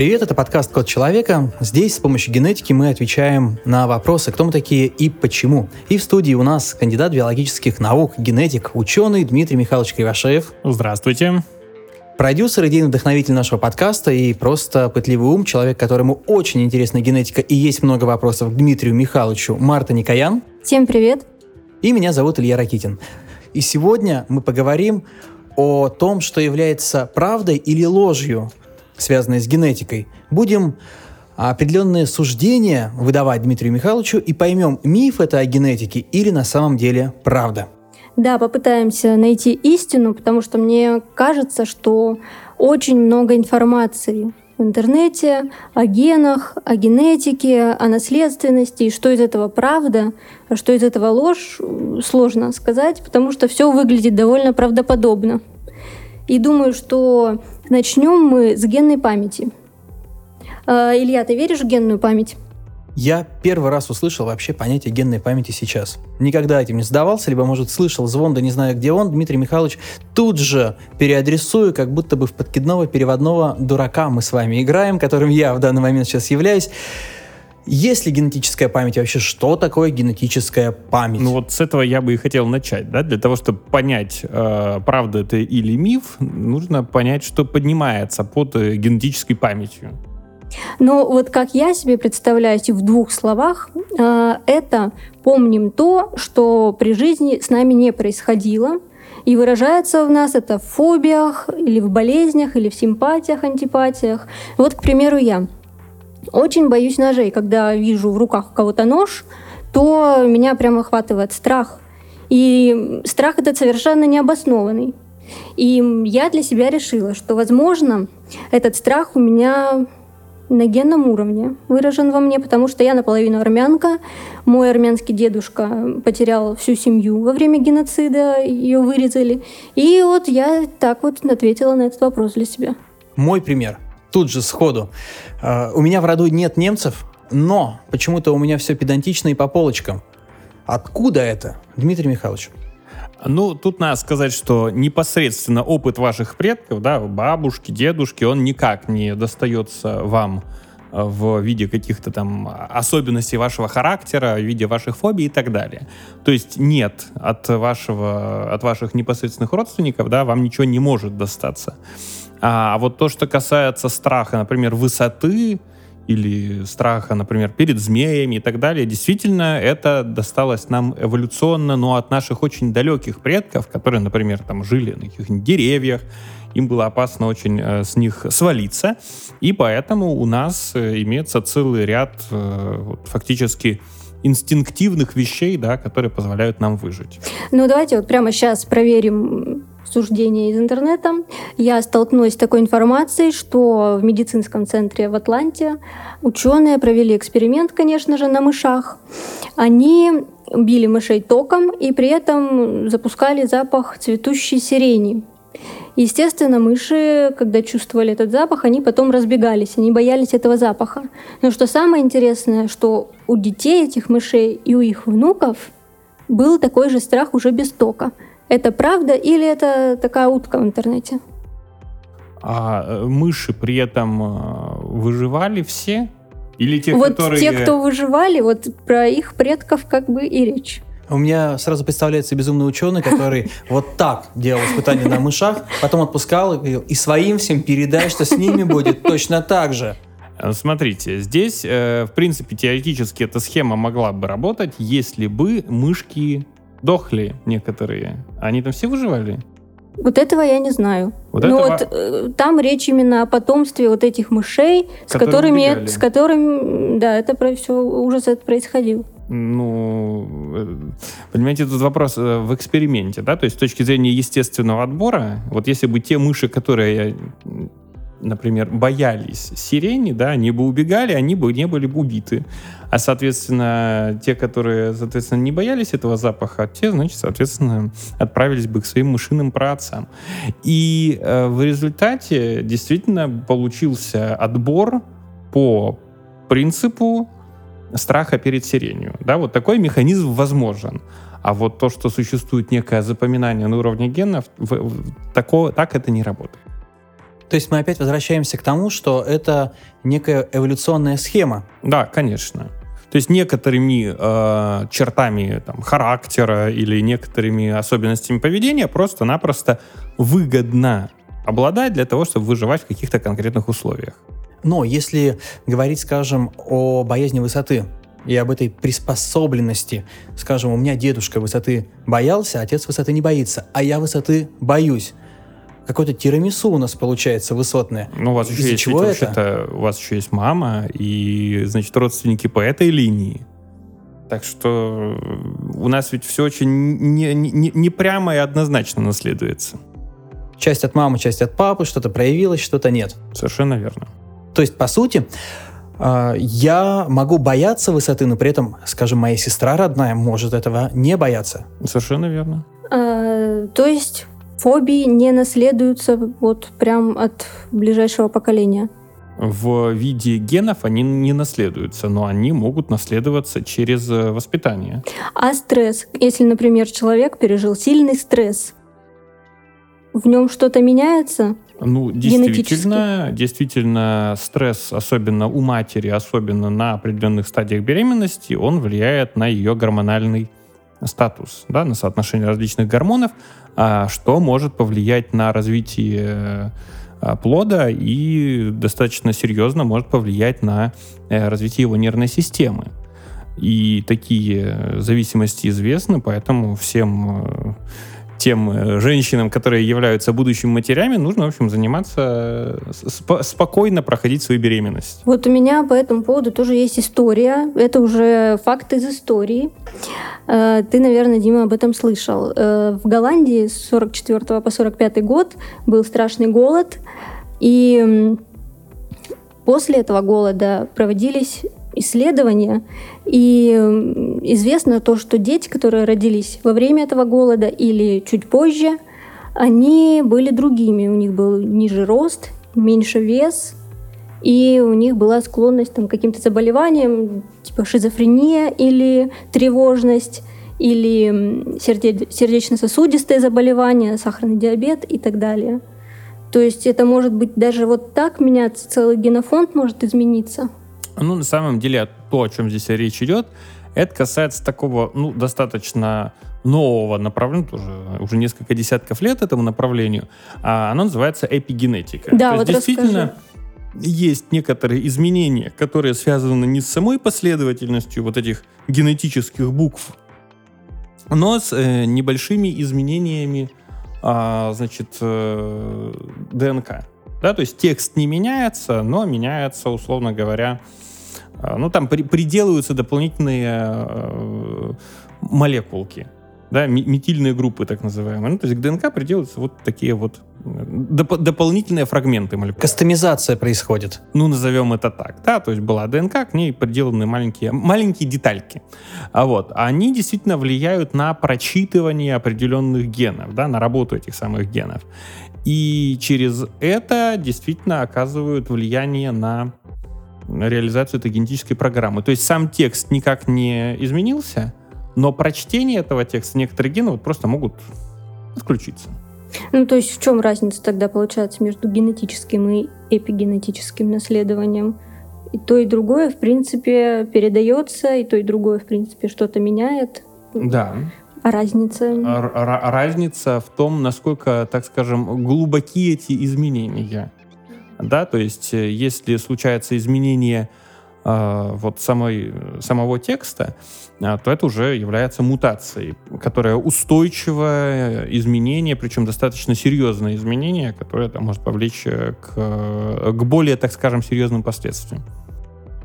Привет, это подкаст «Код человека». Здесь с помощью генетики мы отвечаем на вопросы, кто мы такие и почему. И в студии у нас кандидат биологических наук, генетик, ученый Дмитрий Михайлович Кривошеев. Здравствуйте. Продюсер, идейный вдохновитель нашего подкаста и просто пытливый ум, человек, которому очень интересна генетика и есть много вопросов к Дмитрию Михайловичу, Марта Никоян. Всем привет. И меня зовут Илья Ракитин. И сегодня мы поговорим о том, что является правдой или ложью связанные с генетикой. Будем определенные суждения выдавать Дмитрию Михайловичу и поймем, миф это о генетике или на самом деле правда. Да, попытаемся найти истину, потому что мне кажется, что очень много информации в интернете о генах, о генетике, о наследственности, и что из этого правда, а что из этого ложь, сложно сказать, потому что все выглядит довольно правдоподобно. И думаю, что начнем мы с генной памяти. Э, Илья, ты веришь в генную память? Я первый раз услышал вообще понятие генной памяти сейчас. Никогда этим не задавался, либо, может, слышал звон, да не знаю, где он. Дмитрий Михайлович тут же переадресую, как будто бы в подкидного переводного дурака мы с вами играем, которым я в данный момент сейчас являюсь. Есть ли генетическая память вообще? Что такое генетическая память? Ну вот с этого я бы и хотел начать, да? Для того, чтобы понять, э, правда это или миф, нужно понять, что поднимается под э, генетической памятью. Ну вот как я себе представляю, в двух словах, э, это помним то, что при жизни с нами не происходило, и выражается в нас это в фобиях, или в болезнях, или в симпатиях, антипатиях. Вот, к примеру, я – очень боюсь ножей. Когда вижу в руках у кого-то нож, то меня прямо охватывает страх. И страх этот совершенно необоснованный. И я для себя решила, что, возможно, этот страх у меня на генном уровне выражен во мне, потому что я наполовину армянка. Мой армянский дедушка потерял всю семью во время геноцида, ее вырезали. И вот я так вот ответила на этот вопрос для себя. Мой пример – тут же сходу. Uh, у меня в роду нет немцев, но почему-то у меня все педантично и по полочкам. Откуда это, Дмитрий Михайлович? Ну, тут надо сказать, что непосредственно опыт ваших предков, да, бабушки, дедушки, он никак не достается вам э, в виде каких-то там особенностей вашего характера, в виде ваших фобий и так далее. То есть нет от, вашего, от ваших непосредственных родственников, да, вам ничего не может достаться. А вот то, что касается страха, например, высоты или страха, например, перед змеями и так далее, действительно, это досталось нам эволюционно, но от наших очень далеких предков, которые, например, там жили на каких-нибудь деревьях, им было опасно очень э, с них свалиться, и поэтому у нас э, имеется целый ряд э, вот, фактически инстинктивных вещей, да, которые позволяют нам выжить. Ну, давайте вот прямо сейчас проверим суждения из интернета, я столкнулась с такой информацией, что в медицинском центре в Атланте ученые провели эксперимент, конечно же, на мышах. Они били мышей током и при этом запускали запах цветущей сирени. Естественно, мыши, когда чувствовали этот запах, они потом разбегались, они боялись этого запаха. Но что самое интересное, что у детей этих мышей и у их внуков был такой же страх уже без тока – это правда или это такая утка в интернете? А э, мыши при этом э, выживали все? Или те, вот которые... те, кто выживали, вот про их предков как бы и речь. У меня сразу представляется безумный ученый, который вот так делал испытания на мышах, потом отпускал и говорил, и своим всем передай, что с ними будет точно так же. Э, смотрите, здесь, в принципе, теоретически эта схема могла бы работать, если бы мышки дохли некоторые. Они там все выживали? Вот этого я не знаю. Вот ну этого... вот э, там речь именно о потомстве вот этих мышей, с которыми, убегали. с которыми, да, это про все ужас это происходил. Ну, э, понимаете, тут вопрос э, в эксперименте, да, то есть с точки зрения естественного отбора, вот если бы те мыши, которые например, боялись сирени, да, они бы убегали, они бы не были бы убиты. А, соответственно, те, которые, соответственно, не боялись этого запаха, те, значит, соответственно, отправились бы к своим мышиным праотцам. И э, в результате действительно получился отбор по принципу страха перед сиренью. Да, вот такой механизм возможен. А вот то, что существует некое запоминание на уровне генов, в, в, такого, так это не работает. То есть мы опять возвращаемся к тому, что это некая эволюционная схема. Да, конечно. То есть некоторыми э, чертами там, характера или некоторыми особенностями поведения просто-напросто выгодно обладать для того, чтобы выживать в каких-то конкретных условиях. Но если говорить, скажем, о боязни высоты и об этой приспособленности, скажем, у меня дедушка высоты боялся, отец высоты не боится, а я высоты боюсь. Какое-то тирамису у нас получается высотное. Ну, у вас еще есть, чего ведь, это? у вас еще есть мама и, значит, родственники по этой линии. Так что у нас ведь все очень не, не, не прямо и однозначно наследуется. Часть от мамы, часть от папы, что-то проявилось, что-то нет. Совершенно верно. То есть, по сути, а, я могу бояться высоты, но при этом, скажем, моя сестра родная может этого не бояться. Совершенно верно. А, то есть фобии не наследуются вот прям от ближайшего поколения? В виде генов они не наследуются, но они могут наследоваться через э, воспитание. А стресс? Если, например, человек пережил сильный стресс, в нем что-то меняется? Ну, действительно, действительно, стресс, особенно у матери, особенно на определенных стадиях беременности, он влияет на ее гормональный статус, да, на соотношение различных гормонов, а, что может повлиять на развитие а, плода и достаточно серьезно может повлиять на э, развитие его нервной системы. И такие зависимости известны, поэтому всем э, тем э, женщинам, которые являются будущими матерями, нужно, в общем, заниматься, сп- спокойно проходить свою беременность. Вот у меня по этому поводу тоже есть история. Это уже факт из истории. Э, ты, наверное, Дима, об этом слышал. Э, в Голландии с 44 по 45 год был страшный голод, и после этого голода проводились исследования, и известно то, что дети, которые родились во время этого голода или чуть позже, они были другими. У них был ниже рост, меньше вес, и у них была склонность там, к каким-то заболеваниям, типа шизофрения или тревожность, или сердечно-сосудистые заболевания, сахарный диабет и так далее. То есть это может быть даже вот так меняться, целый генофонд может измениться. Ну, на самом деле, то, о чем здесь речь идет, это касается такого, ну, достаточно нового направления, тоже уже несколько десятков лет этому направлению. А оно называется эпигенетика. Да, то вот есть, действительно, расскажи. есть некоторые изменения, которые связаны не с самой последовательностью вот этих генетических букв, но с э, небольшими изменениями, э, значит, э, ДНК. Да, то есть текст не меняется, но меняется, условно говоря, а, ну, там при, приделываются дополнительные э, молекулки, да, метильные группы, так называемые. Ну, то есть к ДНК приделываются вот такие вот доп дополнительные фрагменты молекул. Кастомизация происходит. Ну, назовем это так, да, то есть была ДНК, к ней приделаны маленькие, маленькие детальки. А вот, они действительно влияют на прочитывание определенных генов, да, на работу этих самых генов. И через это действительно оказывают влияние на реализацию этой генетической программы. То есть сам текст никак не изменился, но прочтение этого текста некоторые гены вот просто могут отключиться. Ну, то есть в чем разница тогда получается между генетическим и эпигенетическим наследованием? И то, и другое, в принципе, передается, и то, и другое, в принципе, что-то меняет. Да. А разница? Р- разница в том, насколько, так скажем, глубоки эти изменения да, то есть э, если случается изменение э, вот самой, самого текста, э, то это уже является мутацией, которая устойчивое изменение, причем достаточно серьезное изменение, которое там, может повлечь э, к, к более, так скажем, серьезным последствиям.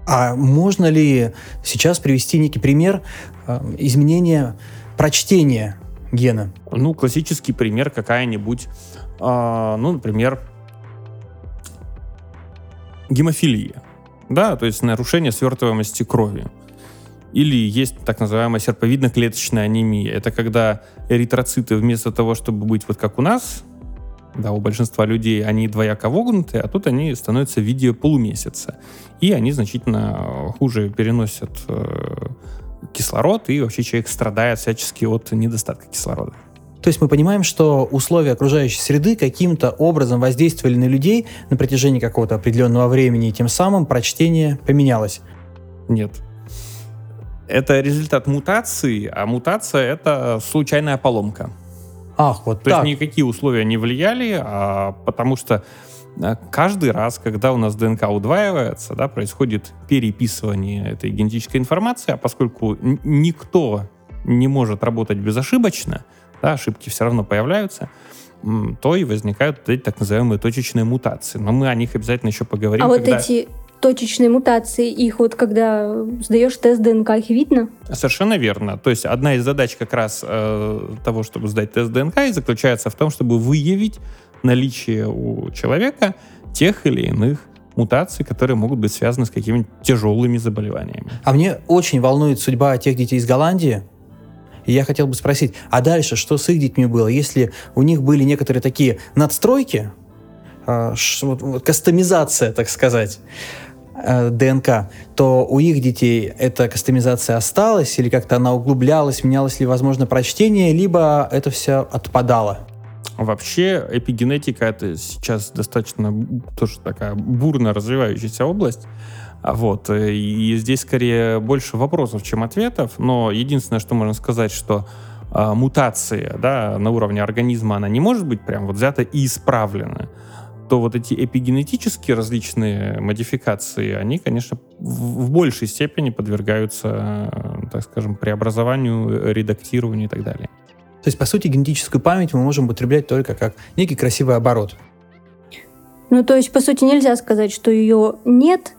А можно ли сейчас привести некий пример э, изменения прочтения гена? Ну, классический пример какая-нибудь, э, ну, например, гемофилия, да, то есть нарушение свертываемости крови. Или есть так называемая серповидно-клеточная анемия. Это когда эритроциты вместо того, чтобы быть вот как у нас, да, у большинства людей они двояко вогнуты, а тут они становятся в виде полумесяца. И они значительно хуже переносят э, кислород, и вообще человек страдает всячески от недостатка кислорода. То есть мы понимаем, что условия окружающей среды каким-то образом воздействовали на людей на протяжении какого-то определенного времени, и тем самым прочтение поменялось. Нет. Это результат мутации, а мутация — это случайная поломка. Ах, вот То так. есть никакие условия не влияли, а потому что а, каждый раз, когда у нас ДНК удваивается, да, происходит переписывание этой генетической информации, а поскольку никто не может работать безошибочно, да, ошибки все равно появляются, то и возникают вот эти так называемые точечные мутации. Но мы о них обязательно еще поговорим. А вот когда- эти точечные мутации, их вот когда сдаешь тест ДНК, их видно? Совершенно верно. То есть одна из задач как раз э, того, чтобы сдать тест ДНК, и заключается в том, чтобы выявить наличие у человека тех или иных мутаций, которые могут быть связаны с какими-нибудь тяжелыми заболеваниями. А мне очень волнует судьба тех детей из Голландии. И я хотел бы спросить, а дальше что с их детьми было? Если у них были некоторые такие надстройки, э, кастомизация, так сказать, э, ДНК, то у их детей эта кастомизация осталась или как-то она углублялась, менялось ли, возможно, прочтение, либо это все отпадало? Вообще эпигенетика это сейчас достаточно тоже такая бурно развивающаяся область. А Вот. э, И здесь скорее больше вопросов, чем ответов. Но единственное, что можно сказать, что а, мутация да, на уровне организма, она не может быть прям вот взята и исправлена то вот эти эпигенетические различные модификации, они, конечно, в, в большей степени подвергаются, э, так скажем, преобразованию, редактированию и так далее. То есть, по сути, генетическую память мы можем употреблять только как некий красивый оборот. Ну, то есть, по сути, нельзя сказать, что ее нет.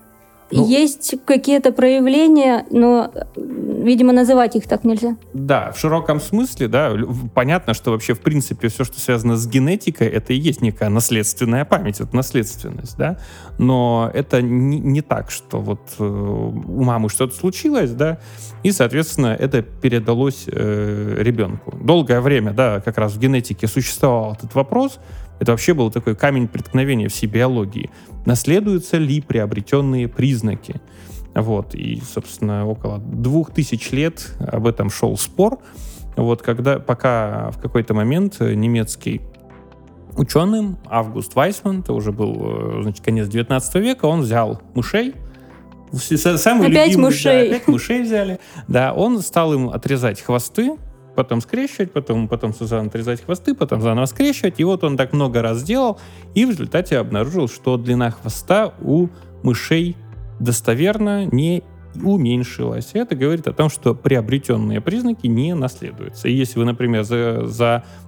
Ну- Есть какие-то проявления, но, видимо, называть их так нельзя. Да, в широком смысле, да, понятно, что вообще, в принципе, все, что связано с генетикой, это и есть некая наследственная память, это наследственность, да, но это не, не так, что вот э, у мамы что-то случилось, да, и, соответственно, это передалось э, ребенку. Долгое время, да, как раз в генетике существовал этот вопрос, это вообще был такой камень преткновения всей биологии. Наследуются ли приобретенные признаки? Вот, и, собственно, около двух тысяч лет об этом шел спор. Вот, когда, пока в какой-то момент э, немецкий ученым Август Вайсман, это уже был, э, значит, конец 19 века, он взял мышей, самые Опять любимые, да, мышей. опять мышей взяли. Да, он стал им отрезать хвосты, потом скрещивать, потом, потом заново отрезать хвосты, потом заново скрещивать. И вот он так много раз делал, и в результате обнаружил, что длина хвоста у мышей достоверно не уменьшилась. Это говорит о том, что приобретенные признаки не наследуются. И если вы, например, за-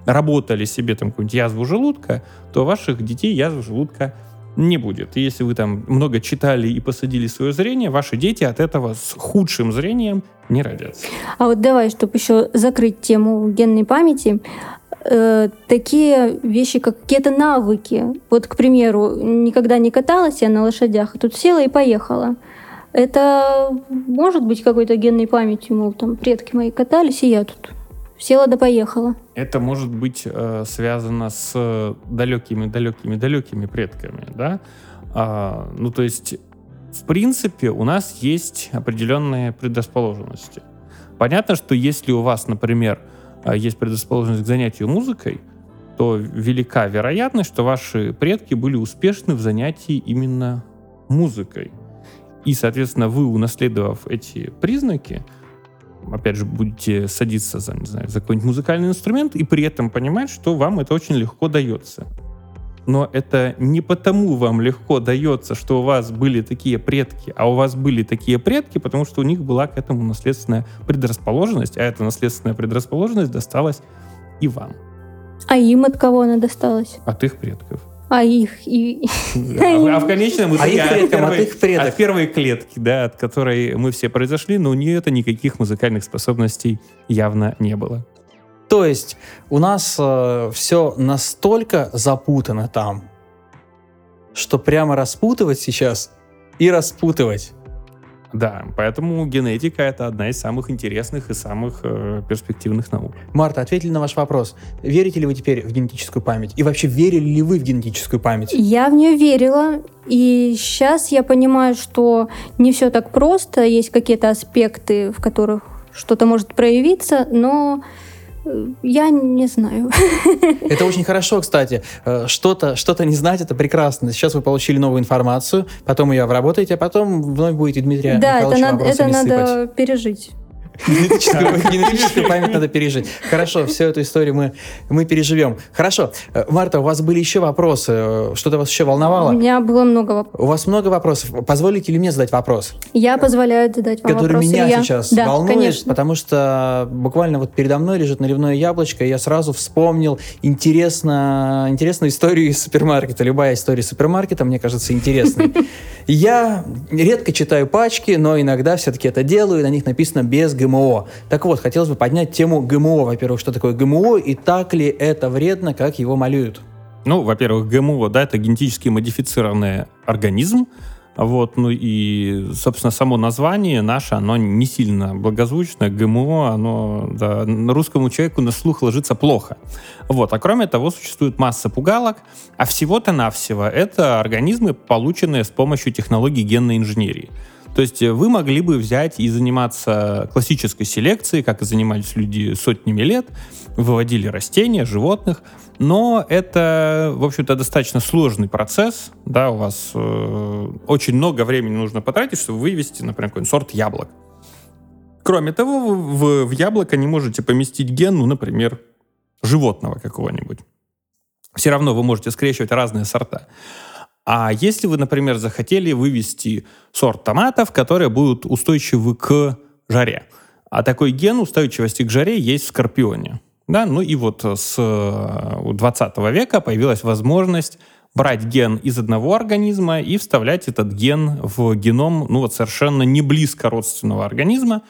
заработали себе там какую-нибудь язву желудка, то ваших детей язвы желудка не будет. Если вы там много читали и посадили свое зрение, ваши дети от этого с худшим зрением не родятся. А вот давай, чтобы еще закрыть тему генной памяти, э, такие вещи, как какие-то навыки. Вот, к примеру, никогда не каталась я на лошадях, а тут села и поехала. Это может быть какой-то генной памятью, мол, там предки мои катались, и я тут села да поехала. Это может быть э, связано с далекими-далекими-далекими предками, да? А, ну, то есть, в принципе, у нас есть определенные предрасположенности. Понятно, что если у вас, например, э, есть предрасположенность к занятию музыкой, то велика вероятность, что ваши предки были успешны в занятии именно музыкой. И, соответственно, вы, унаследовав эти признаки, опять же, будете садиться за, не знаю, за какой-нибудь музыкальный инструмент и при этом понимать, что вам это очень легко дается. Но это не потому вам легко дается, что у вас были такие предки, а у вас были такие предки, потому что у них была к этому наследственная предрасположенность, а эта наследственная предрасположенность досталась и вам, А им от кого она досталась? от их предков. А их и... А, а в конечном А итоге их от, от их от первой клетки, да, от которой мы все произошли, но у нее это никаких музыкальных способностей явно не было. То есть у нас все настолько запутано там, что прямо распутывать сейчас и распутывать. Да, поэтому генетика это одна из самых интересных и самых э, перспективных наук. Марта, ответили на ваш вопрос. Верите ли вы теперь в генетическую память? И вообще верили ли вы в генетическую память? Я в нее верила, и сейчас я понимаю, что не все так просто, есть какие-то аспекты, в которых что-то может проявиться, но Я не знаю. Это очень хорошо, кстати. Э, что-то что не знать, это прекрасно. Сейчас вы получили новую информацию, потом ее обработаете, а потом вновь будете Дмитрия Да, это надо, это сыпать. надо пережить. Генетическую память надо пережить. Хорошо, всю эту историю мы, мы переживем. Хорошо. Э, Марта, у вас были еще вопросы? Э, что-то вас еще волновало? У меня было много вопросов. У вас много вопросов. Позволите ли мне задать вопрос? Я позволяю задать вам Который вопрос. меня Илья. сейчас да, волнует, конечно. потому что буквально вот передо мной лежит наливное яблочко, и я сразу вспомнил интересно, интересную историю из супермаркета. Любая история из супермаркета, мне кажется, интересной. Я редко читаю пачки, но иногда все-таки это делаю, и на них написано без ГМО. Так вот, хотелось бы поднять тему ГМО. Во-первых, что такое ГМО, и так ли это вредно, как его малюют? Ну, во-первых, ГМО, да, это генетически модифицированный организм, вот, ну и, собственно, само название наше, оно не сильно благозвучное. ГМО, оно да, русскому человеку на слух ложится плохо. Вот, а кроме того, существует масса пугалок, а всего-то навсего это организмы, полученные с помощью технологий генной инженерии. То есть вы могли бы взять и заниматься классической селекцией, как и занимались люди сотнями лет, выводили растения, животных, но это, в общем-то, достаточно сложный процесс, да, у вас э, очень много времени нужно потратить, чтобы вывести, например, какой-нибудь сорт яблок. Кроме того, вы в, в яблоко не можете поместить ген, ну, например, животного какого-нибудь. Все равно вы можете скрещивать разные сорта. А если вы, например, захотели вывести сорт томатов, которые будут устойчивы к жаре, а такой ген устойчивости к жаре есть в скорпионе. Да? Ну и вот с 20 э, века появилась возможность брать ген из одного организма и вставлять этот ген в геном ну вот совершенно не близко родственного организма,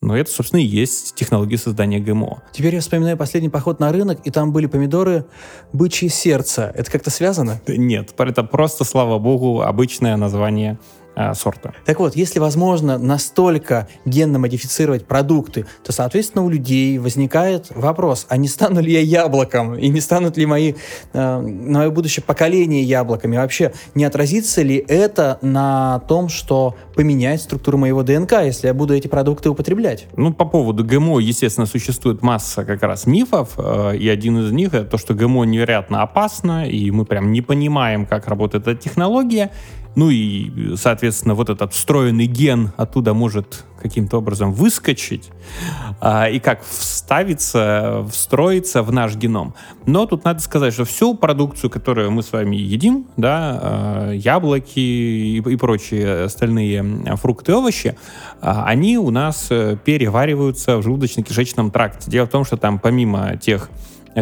но это, собственно, и есть технология создания ГМО. Теперь я вспоминаю последний поход на рынок, и там были помидоры бычье сердце. Это как-то связано? Нет, это просто, слава богу, обычное название э, сорта. Так вот, если возможно настолько генно модифицировать продукты, то, соответственно, у людей возникает вопрос, а не стану ли я яблоком, и не станут ли мои, э, мое будущее поколение яблоками? Вообще, не отразится ли это на том, что поменяет структуру моего ДНК, если я буду эти продукты употреблять? Ну, по поводу ГМО, естественно, существует масса как раз мифов, э, и один из них это то, что ГМО невероятно опасно, и мы прям не понимаем, как работает эта технология, ну и, соответственно, вот этот встроенный ген оттуда может каким-то образом выскочить а, и как вставиться, встроиться в наш геном. Но тут надо сказать, что всю продукцию, которую мы с вами едим, да, а, яблоки и, и прочие остальные фрукты и овощи, а, они у нас э, перевариваются в желудочно-кишечном тракте. Дело в том, что там помимо тех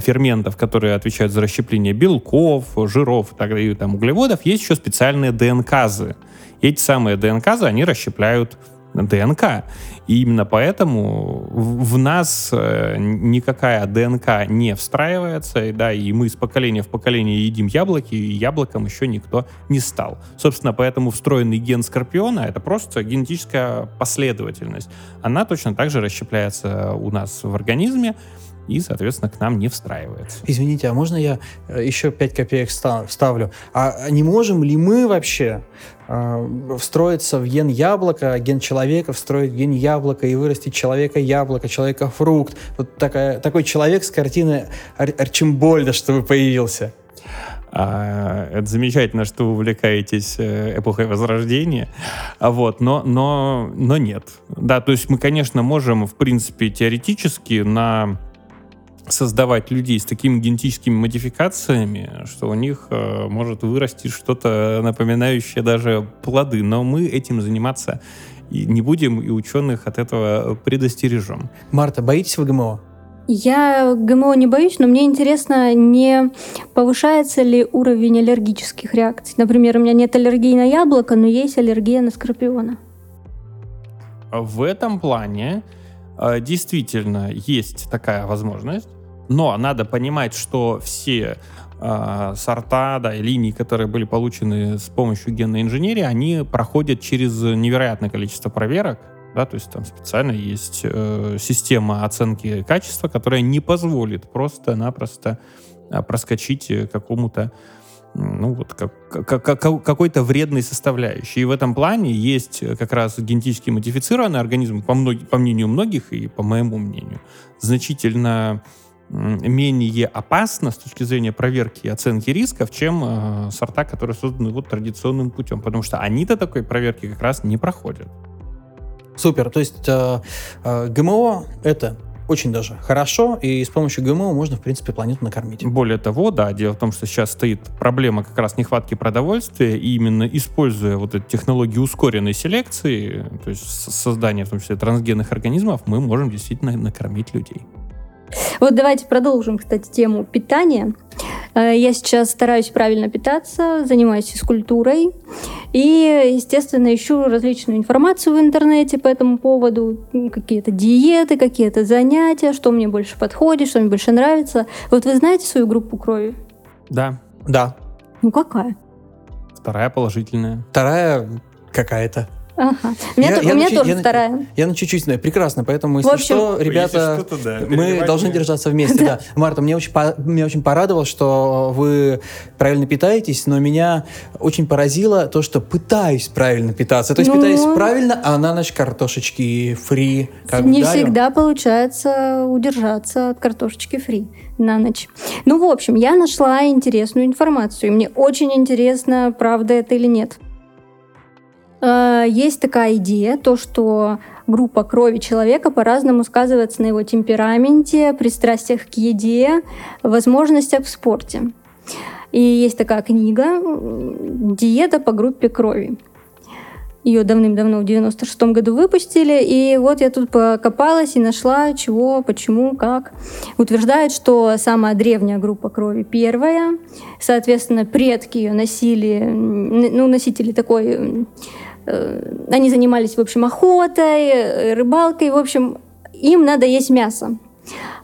ферментов, которые отвечают за расщепление белков, жиров и там, углеводов, есть еще специальные ДНКазы. И эти самые ДНКазы, они расщепляют ДНК. И именно поэтому в нас э, никакая ДНК не встраивается, и, да, и мы из поколения в поколение едим яблоки, и яблоком еще никто не стал. Собственно, поэтому встроенный ген скорпиона — это просто генетическая последовательность. Она точно так же расщепляется у нас в организме, и, соответственно, к нам не встраивается. Извините, а можно я э, еще 5 копеек ставлю? А не можем ли мы вообще э, встроиться в ген яблока, ген человека, встроить ген яблока и вырастить человека яблоко, человека фрукт? Вот такая, такой человек с картины Ар Арчимбольда, чтобы появился. А, это замечательно, что вы увлекаетесь э, эпохой Возрождения, а вот, но, но, но нет. Да, то есть мы, конечно, можем, в принципе, теоретически на создавать людей с такими генетическими модификациями, что у них э, может вырасти что-то напоминающее даже плоды. Но мы этим заниматься и не будем, и ученых от этого предостережем. Марта, боитесь вы ГМО? Я ГМО не боюсь, но мне интересно, не повышается ли уровень аллергических реакций. Например, у меня нет аллергии на яблоко, но есть аллергия на скорпиона. В этом плане э, действительно есть такая возможность. Но надо понимать, что все э, сорта, да, и линии, которые были получены с помощью генной инженерии, они проходят через невероятное количество проверок, да, то есть там специально есть э, система оценки качества, которая не позволит просто-напросто э, проскочить какому-то ну, вот как, как, как, какой-то вредной составляющей. И в этом плане есть как раз генетически модифицированный организм, по, мног, по мнению многих и по моему мнению, значительно менее опасно с точки зрения проверки и оценки рисков, чем э, сорта, которые созданы вот традиционным путем, потому что они-то такой проверки как раз не проходят. Супер. То есть э, э, ГМО это очень даже хорошо, и с помощью ГМО можно, в принципе, планету накормить. Более того, да, дело в том, что сейчас стоит проблема как раз нехватки продовольствия, и именно используя вот эти технологии ускоренной селекции, то есть создания, в том числе, трансгенных организмов, мы можем действительно накормить людей. Вот давайте продолжим, кстати, тему питания. Э, я сейчас стараюсь правильно питаться, занимаюсь физкультурой и, естественно, ищу различную информацию в интернете по этому поводу, какие-то диеты, какие-то занятия, что мне больше подходит, что мне больше нравится. Вот вы знаете свою группу крови? Да. Да. Ну какая? Вторая положительная. Вторая какая-то. Ага. У меня, я, то, я у меня тоже я, вторая. Я, я на чуть-чуть знаю. Прекрасно. Поэтому, если общем, что, ребята, если да, мы должны держаться вместе. Да. Марта, мне очень, по, меня очень порадовало, что вы правильно питаетесь, но меня очень поразило то, что пытаюсь правильно питаться. То есть ну, питаюсь правильно, а на ночь картошечки фри. Как не ударю. всегда получается удержаться от картошечки фри на ночь. Ну, в общем, я нашла интересную информацию. И мне очень интересно, правда это или нет. Э, есть такая идея, то, что группа крови человека по-разному сказывается на его темпераменте, пристрастиях к еде, возможностях в спорте. И есть такая книга «Диета по группе крови». Ее давным-давно в 96 году выпустили, и вот я тут покопалась и нашла, чего, почему, как. Утверждают, что самая древняя группа крови первая, соответственно, предки ее носили, ну, носители такой они занимались, в общем, охотой, э, рыбалкой, в общем, им надо есть мясо.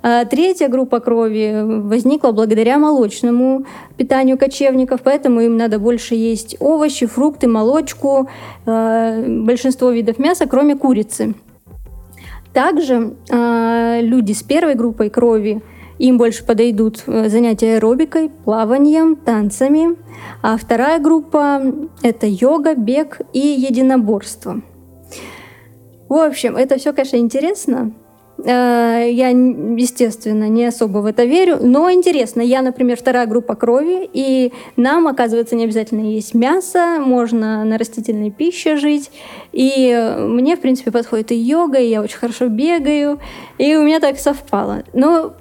А третья группа крови возникла благодаря молочному питанию кочевников, поэтому им надо больше есть овощи, фрукты, молочку, э, большинство видов мяса, кроме курицы. Также люди с первой группой крови им больше подойдут э, занятия аэробикой, плаванием, танцами. А вторая группа – это йога, бег и единоборство. В общем, это все, конечно, интересно. Э, я, естественно, не особо в это верю, но интересно. Я, например, вторая группа крови, и нам, оказывается, не обязательно есть мясо, можно на растительной пище жить. И мне, в принципе, подходит и йога, и я очень хорошо бегаю, и у меня так совпало. Но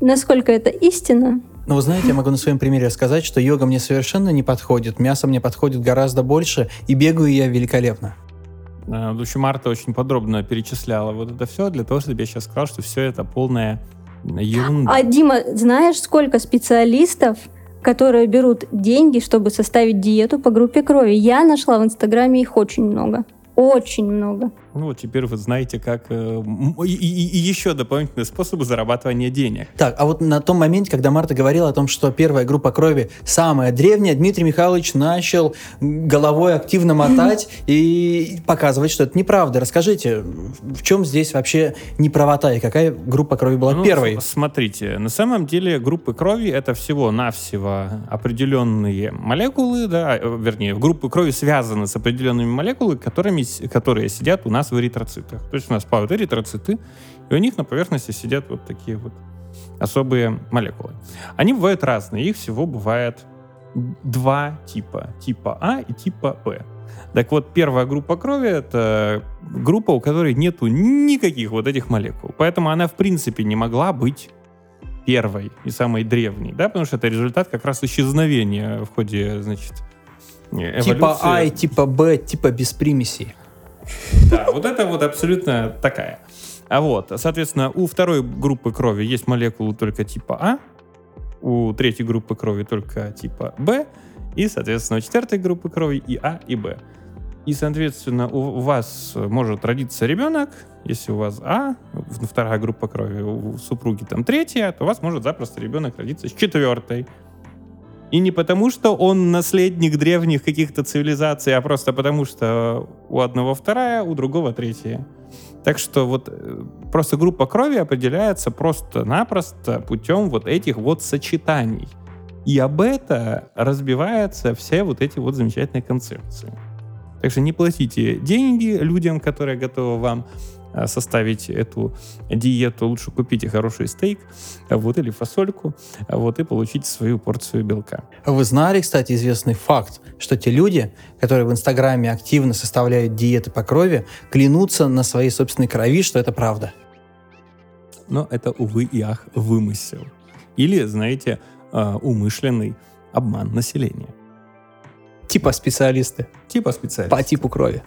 Насколько это истина? Ну, вы знаете, я могу на своем примере сказать, что йога мне совершенно не подходит, мясо мне подходит гораздо больше, и бегаю я великолепно. В общем, Марта очень подробно перечисляла вот это все для того, чтобы я сейчас сказал, что все это полная ерунда. А, Дима, знаешь, сколько специалистов, которые берут деньги, чтобы составить диету по группе крови? Я нашла в Инстаграме их очень много. Очень много. Ну, вот теперь вы знаете, как... Э, и, и, и еще дополнительные способы зарабатывания денег. Так, а вот на том моменте, когда Марта говорила о том, что первая группа крови самая древняя, Дмитрий Михайлович начал головой активно мотать и показывать, что это неправда. Расскажите, в чем здесь вообще неправота и какая группа крови была ну, первой? Смотрите, на самом деле группы крови это всего-навсего определенные молекулы, да, э, вернее, группы крови связаны с определенными молекулами, которыми, которые сидят у нас нас в эритроцитах. То есть у нас плавают эритроциты, и у них на поверхности сидят вот такие вот особые молекулы. Они бывают разные, их всего бывает два типа. Типа А и типа Б. Так вот, первая группа крови — это группа, у которой нету никаких вот этих молекул. Поэтому она, в принципе, не могла быть первой и самой древней, да, потому что это результат как раз исчезновения в ходе, значит, эволюции. Типа А и типа Б, типа без примесей. Да, вот это вот абсолютно такая. А вот, соответственно, у второй группы крови есть молекулы только типа А, у третьей группы крови только типа Б, и, соответственно, у четвертой группы крови и А, и Б. И, соответственно, у вас может родиться ребенок, если у вас А, вторая группа крови, у супруги там третья, то у вас может запросто ребенок родиться с четвертой. И не потому, что он наследник древних каких-то цивилизаций, а просто потому, что у одного вторая, у другого третья. Так что вот э, просто группа крови определяется просто-напросто путем вот этих вот сочетаний. И об это разбиваются все вот эти вот замечательные концепции. Так что не платите деньги людям, которые готовы вам а, составить эту диету, лучше купите хороший стейк, вот, или фасольку, вот, и получите свою порцию белка. Вы знали, кстати, известный факт, что те люди, которые в Инстаграме активно составляют диеты по крови, клянутся на своей собственной крови, что это правда? Но это, увы и ах, вымысел. Или, знаете, а, умышленный обман населения. Типа специалисты. Типа специалисты. По типу крови.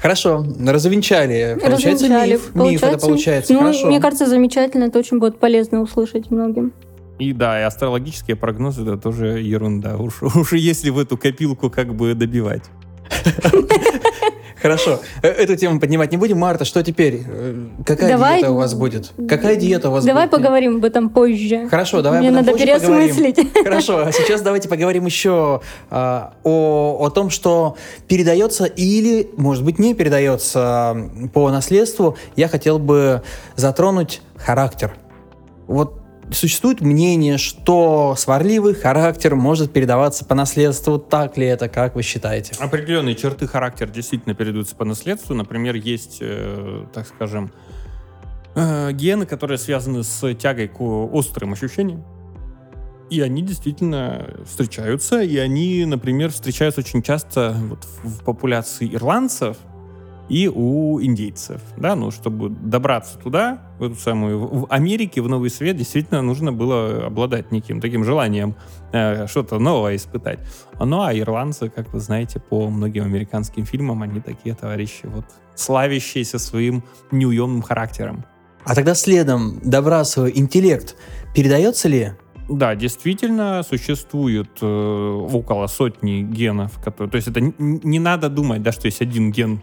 Хорошо, развенчали. Получается Развенчали. миф. Миф это получается. Ну, Хорошо. мне кажется, замечательно. Это очень будет полезно услышать многим. И да, и астрологические прогнозы это тоже ерунда. Уж, уж если в эту копилку как бы добивать. Хорошо. Э, Эту тему поднимать не будем. Марта, что теперь? Э, Какая Давай- диета у вас будет? Какая диета у вас Давай будет? поговорим об этом позже. Хорошо, давай Мне об этом надо позже поговорим. переосмыслить. Хорошо, а сейчас давайте поговорим еще а, о, о том, что передается или, может быть, не передается по наследству. Я хотел бы затронуть характер. Вот существует мнение, что сварливый характер может передаваться по наследству. Так ли это, как вы считаете? Определенные черты характера действительно передаются по наследству. Например, есть, э, так скажем, э, гены, которые связаны с тягой к острым ощущениям. И они действительно встречаются, и они, например, встречаются очень часто вот в, популяции ирландцев и у индейцев, да, ну, чтобы добраться туда, в эту самую, в Америке, в Новый Свет, действительно нужно было обладать неким таким желанием э, что-то новое испытать. Ну, а ирландцы, как вы знаете, по многим американским фильмам, они такие товарищи, вот, славящиеся своим неуемным характером. А тогда следом, добрасывая интеллект, передается ли? Да, действительно, существует э, около сотни генов, которые... То есть это н- не надо думать, да, что есть один ген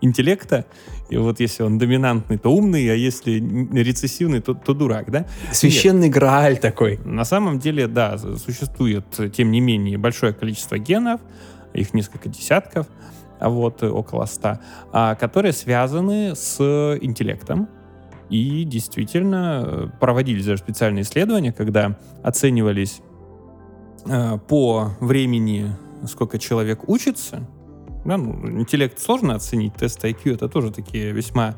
интеллекта, и вот если он доминантный, то умный, а если рецессивный, то, то дурак, да? Священный Грааль такой. На самом деле, да, существует, тем не менее, большое количество генов, их несколько десятков, а вот э, около ста, а, которые связаны с интеллектом. И действительно э, проводились даже специальные исследования, когда оценивались э, по времени, сколько человек учится. Да, ну, интеллект сложно оценить, тест IQ это тоже такие весьма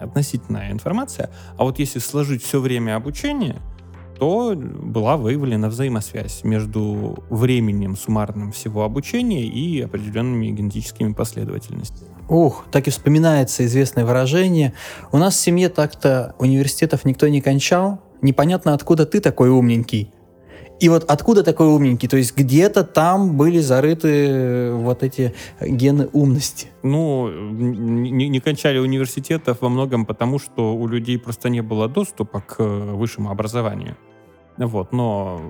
относительная информация. А вот если сложить все время обучения, то была выявлена взаимосвязь между временем суммарным всего обучения и определенными генетическими последовательностями. Ух, так и вспоминается известное выражение. У нас в семье так-то университетов никто не кончал. Непонятно, откуда ты такой умненький. И вот откуда такой умненький? То есть где-то там были зарыты э, вот эти гены умности. Ну, не, не кончали университетов во многом потому, что у людей просто не было доступа к э, высшему образованию. Вот, но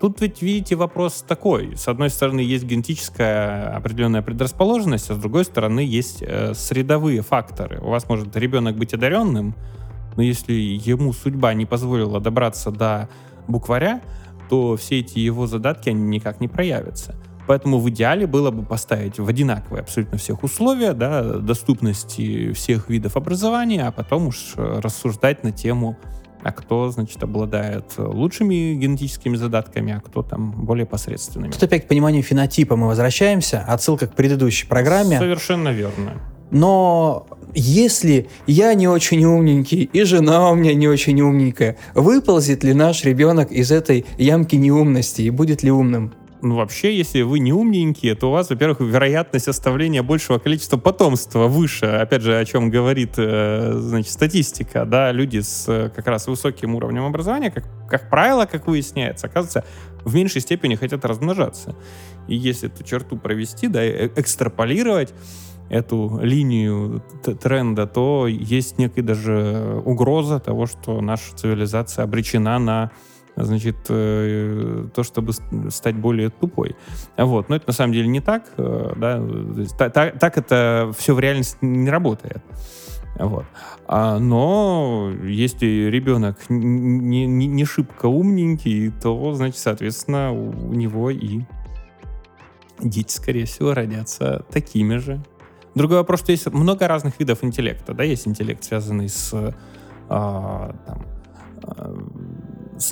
тут ведь, видите, вопрос такой. С одной стороны, есть генетическая определенная предрасположенность, а с другой стороны, есть э, средовые факторы. У вас может ребенок быть одаренным, но если ему судьба не позволила добраться до букваря, то все эти его задатки, они никак не проявятся. Поэтому в идеале было бы поставить в одинаковые абсолютно всех условия, да, доступности всех видов образования, а потом уж э, рассуждать на тему, а кто, значит, обладает лучшими генетическими задатками, а кто там более посредственными. Тут опять к пониманию фенотипа мы возвращаемся. Отсылка к предыдущей программе. Совершенно верно. Но если я не очень умненький, и жена у меня не очень умненькая, выползет ли наш ребенок из этой ямки неумности и будет ли умным? Ну, вообще, если вы не умненькие, то у вас, во-первых, вероятность оставления большего количества потомства выше. Опять же, о чем говорит, э, значит, статистика, да, люди с э, как раз высоким уровнем образования, как, как правило, как выясняется, оказывается, в меньшей степени хотят размножаться. И если эту черту провести, да, э- экстраполировать эту линию тренда, то есть некая даже угроза того, что наша цивилизация обречена на значит, э, то, чтобы стать более тупой. Вот. Но это на самом деле не так. э, Да? То есть та- та- Так это все в реальности не работает. Вот. А, но если ребенок не, не, не шибко умненький, то, значит, соответственно, у него и дети, скорее всего, родятся такими же. Другой вопрос, что есть много разных видов интеллекта. Да? Есть интеллект, связанный с, а, там, а,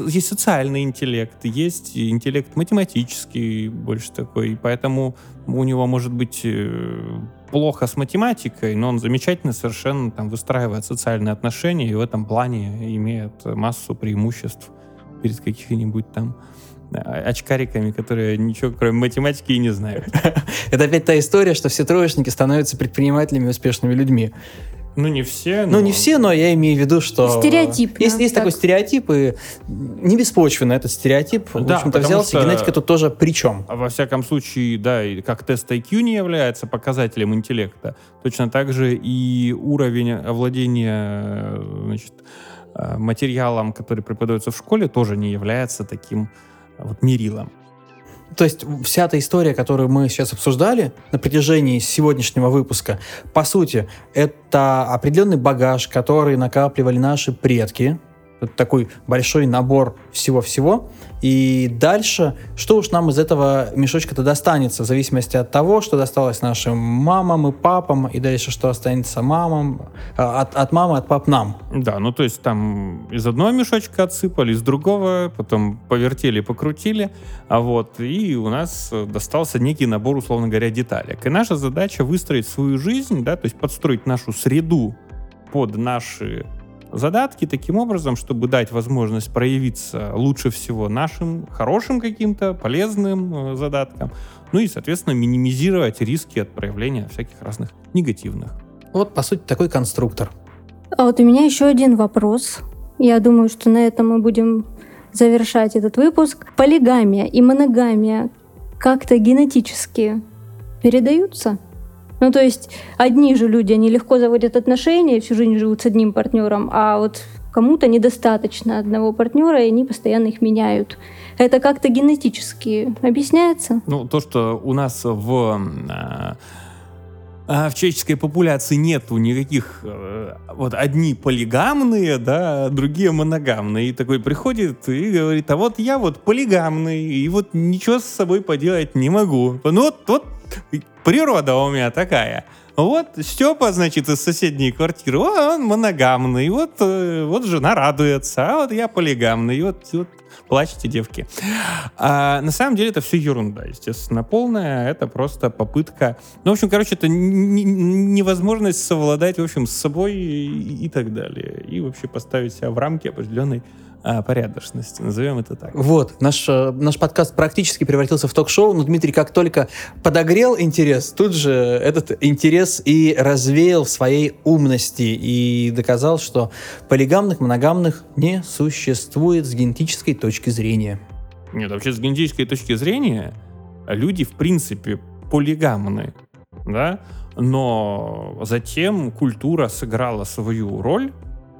есть социальный интеллект, есть интеллект математический, больше такой, поэтому у него может быть э, плохо с математикой, но он замечательно совершенно там выстраивает социальные отношения и в этом плане имеет массу преимуществ перед какими-нибудь там э, очкариками, которые ничего кроме математики и не знают. Это опять та история, что все троечники становятся предпринимателями и успешными людьми. Ну, не все. Ну, не все, но я имею в виду, что... Стереотип. Есть, есть такой стереотип, и не беспочвенно этот стереотип, в Да, общем-то, потому взялся, что- генетика тут тоже при чем? А Во всяком случае, да, и как тест IQ не является показателем интеллекта, точно так же и уровень овладения значит, э, материалом, который преподается в школе, тоже не является таким вот мерилом. То есть вся эта история, которую мы сейчас обсуждали на протяжении сегодняшнего выпуска, по сути, это определенный багаж, который накапливали наши предки. Это такой большой набор всего-всего. И дальше, что уж нам из этого мешочка-то достанется, в зависимости от того, что досталось нашим мамам и папам, и дальше, что останется мамам, а, от, от мамы, от пап нам. Да, ну то есть там из одного мешочка отсыпали, из другого, потом повертели, покрутили, а вот, и у нас э, достался некий набор, условно говоря, деталек. И наша задача выстроить свою жизнь, да, то есть подстроить нашу среду под наши задатки таким образом, чтобы дать возможность проявиться лучше всего нашим хорошим каким-то полезным э, задаткам, ну и, соответственно, минимизировать риски от проявления всяких разных негативных. Вот, по сути, такой конструктор. А вот у меня еще один вопрос. Я думаю, что на этом мы будем завершать этот выпуск. Полигамия и моногамия как-то генетически передаются? Ну, то есть одни же люди, они легко заводят отношения, всю жизнь живут с одним партнером, а вот кому-то недостаточно одного партнера, и они постоянно их меняют. Это как-то генетически объясняется? Ну, то, что у нас в, а, в человеческой популяции нету никаких, э, вот одни полигамные, да, другие моногамные. И такой приходит и говорит, а вот я вот полигамный, и вот ничего с собой поделать не могу. Ну, вот, вот природа у меня такая. Вот Степа, значит, из соседней квартиры, он моногамный, вот, э, вот жена радуется, а вот я полигамный, вот, вот плачьте, девки. А на самом деле это все ерунда, естественно, полная. Это просто попытка... Ну, в общем, короче, это невозможность совладать, в общем, с собой и, и так далее. И вообще поставить себя в рамки определенной а, порядочности. Назовем это так. Вот, наш, э, наш подкаст практически превратился в ток-шоу, но Дмитрий как только подогрел интерес, тут же этот интерес и развеял в своей умности и доказал, что полигамных, моногамных не существует с генетической точки зрения. Нет, вообще с генетической точки зрения люди, в принципе, полигамны, да, но затем культура сыграла свою роль,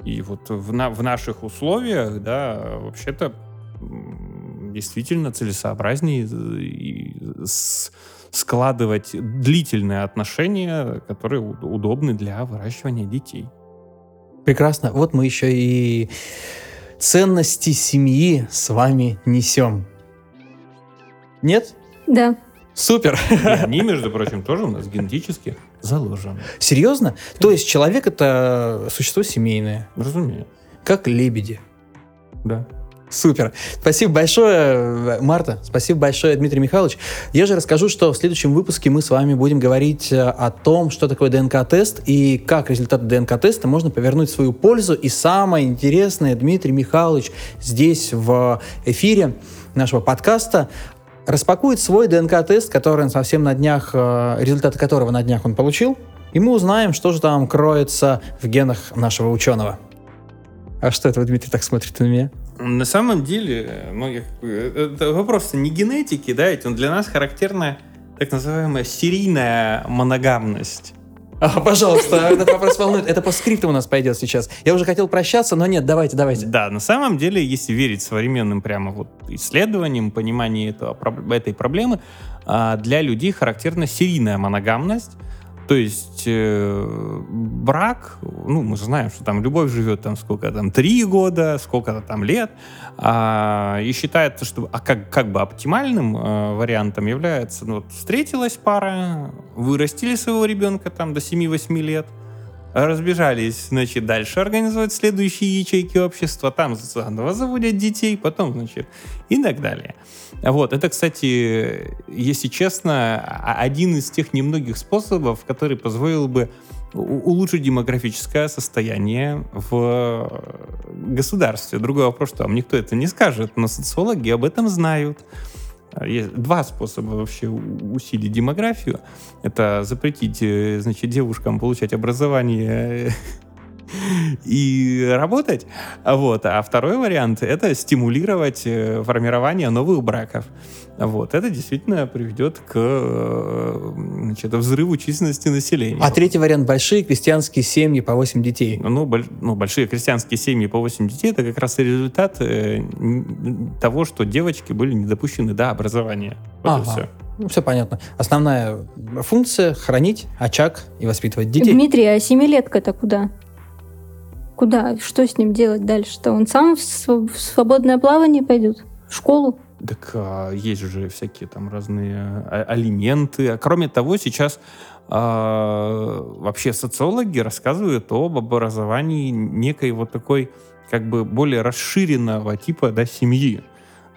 и вот в, на- в наших условиях, да, вообще-то действительно целесообразнее и с- складывать длительные отношения, которые удобны для выращивания детей. Прекрасно. Вот мы еще и ценности семьи с вами несем. Нет? Да. Супер. И они, между прочим, тоже у нас генетически заложены. Серьезно? То есть человек это существо семейное, Разумеется. как лебеди. Да. Супер. Спасибо большое, Марта. Спасибо большое, Дмитрий Михайлович. Я же расскажу, что в следующем выпуске мы с вами будем говорить э, о том, что такое ДНК-тест и как результаты ДНК-теста можно повернуть в свою пользу. И самое интересное, Дмитрий Михайлович здесь в эфире нашего подкаста распакует свой ДНК-тест, который он совсем на днях, э, результаты которого на днях он получил. И мы узнаем, что же там кроется в генах нашего ученого. А что это Дмитрий, так смотрите на меня? На самом деле, я- э, это вопрос не генетики, да, ведь он для нас характерна так называемая серийная моногамность. А, пожалуйста, этот вопрос волнует. Это по скрипту у нас пойдет сейчас. Я уже хотел прощаться, но нет, давайте, давайте. Да, на самом деле, если верить современным прямо вот исследованиям, пониманию этого, этой проблемы, а, для людей характерна серийная моногамность. То есть э, брак, ну, мы же знаем, что там любовь живет там сколько там, три года, сколько-то там лет, а, и считается, что а как, как бы оптимальным э, вариантом является, ну, вот встретилась пара, вырастили своего ребенка там до 7-8 лет, разбежались, значит, дальше организовать следующие ячейки общества, там заново заводят детей, потом, значит, и так далее. Вот, это, кстати, если честно, один из тех немногих способов, который позволил бы улучшить демографическое состояние в государстве. Другой вопрос, что вам никто это не скажет, но социологи об этом знают. Есть два способа вообще усилить демографию. Это запретить, э, значит, девушкам получать образование и работать. Вот. А второй вариант — это стимулировать э, формирование новых браков. Вот. Это действительно приведет к э, значит, взрыву численности населения. А третий вариант — большие крестьянские семьи по 8 детей. Ну, боль, ну, большие крестьянские семьи по 8 детей — это как раз результат э, того, что девочки были не допущены до образования. Вот ага. и все. Ну, все понятно. Основная функция — хранить очаг и воспитывать детей. Дмитрий, а семилетка-то куда? Куда? Что с ним делать дальше-то? Он сам в свободное плавание пойдет? В школу? Так а, есть же всякие там разные а, алименты. А кроме того, сейчас а, вообще социологи рассказывают об образовании некой вот такой как бы более расширенного типа да, семьи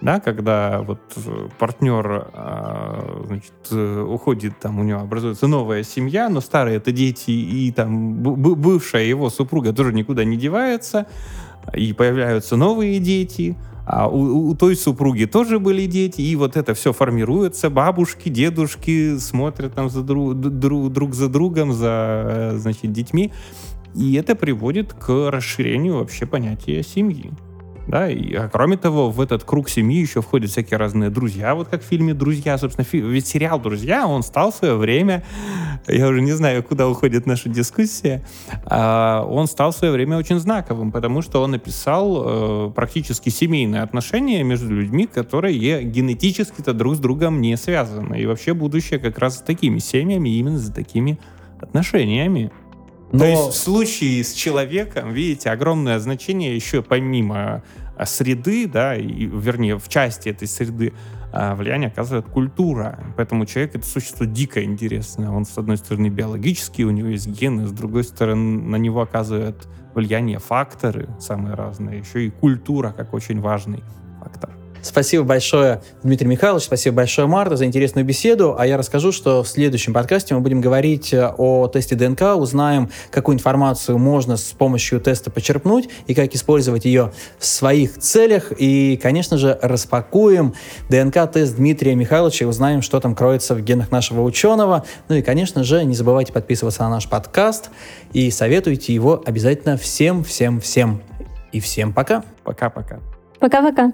да, когда вот э, партнер, а, значит, э, уходит, там у него образуется новая семья, но старые это дети и там бывшая его супруга тоже никуда не девается, и появляются новые дети, а у, у той супруги тоже были дети, и вот это все формируется, бабушки, дедушки смотрят там за друг, друг, друг за другом, за, э, значит, детьми, и это приводит к расширению вообще понятия семьи. Да, и, а кроме того, в этот круг семьи еще входят всякие разные друзья, вот как в фильме «Друзья», собственно, фи- ведь сериал «Друзья», он стал в свое время, я уже не знаю, куда уходит наша дискуссия, а, он стал в свое время очень знаковым, потому что он описал э, практически семейные отношения между людьми, которые генетически-то друг с другом не связаны, и вообще будущее как раз с такими семьями, именно за такими отношениями. Но... То есть в случае с человеком, видите, огромное значение еще помимо а, среды, да, и, вернее, в части этой среды а, влияние оказывает культура. Поэтому человек — это существо дико интересное. Он, с одной стороны, биологический, у него есть гены, с другой стороны, на него оказывают влияние факторы самые разные, еще и культура как очень важный. Спасибо большое, Дмитрий Михайлович, спасибо большое, Марта, за интересную беседу. А я расскажу, что в следующем подкасте мы будем говорить э, о тесте ДНК, узнаем, какую информацию можно с помощью теста почерпнуть и как использовать ее в своих целях. И, конечно же, распакуем ДНК-тест Дмитрия Михайловича и узнаем, что там кроется в генах нашего ученого. Ну и, конечно же, не забывайте подписываться на наш подкаст и советуйте его обязательно всем, всем, всем. И всем пока. Пока-пока. Пока-пока.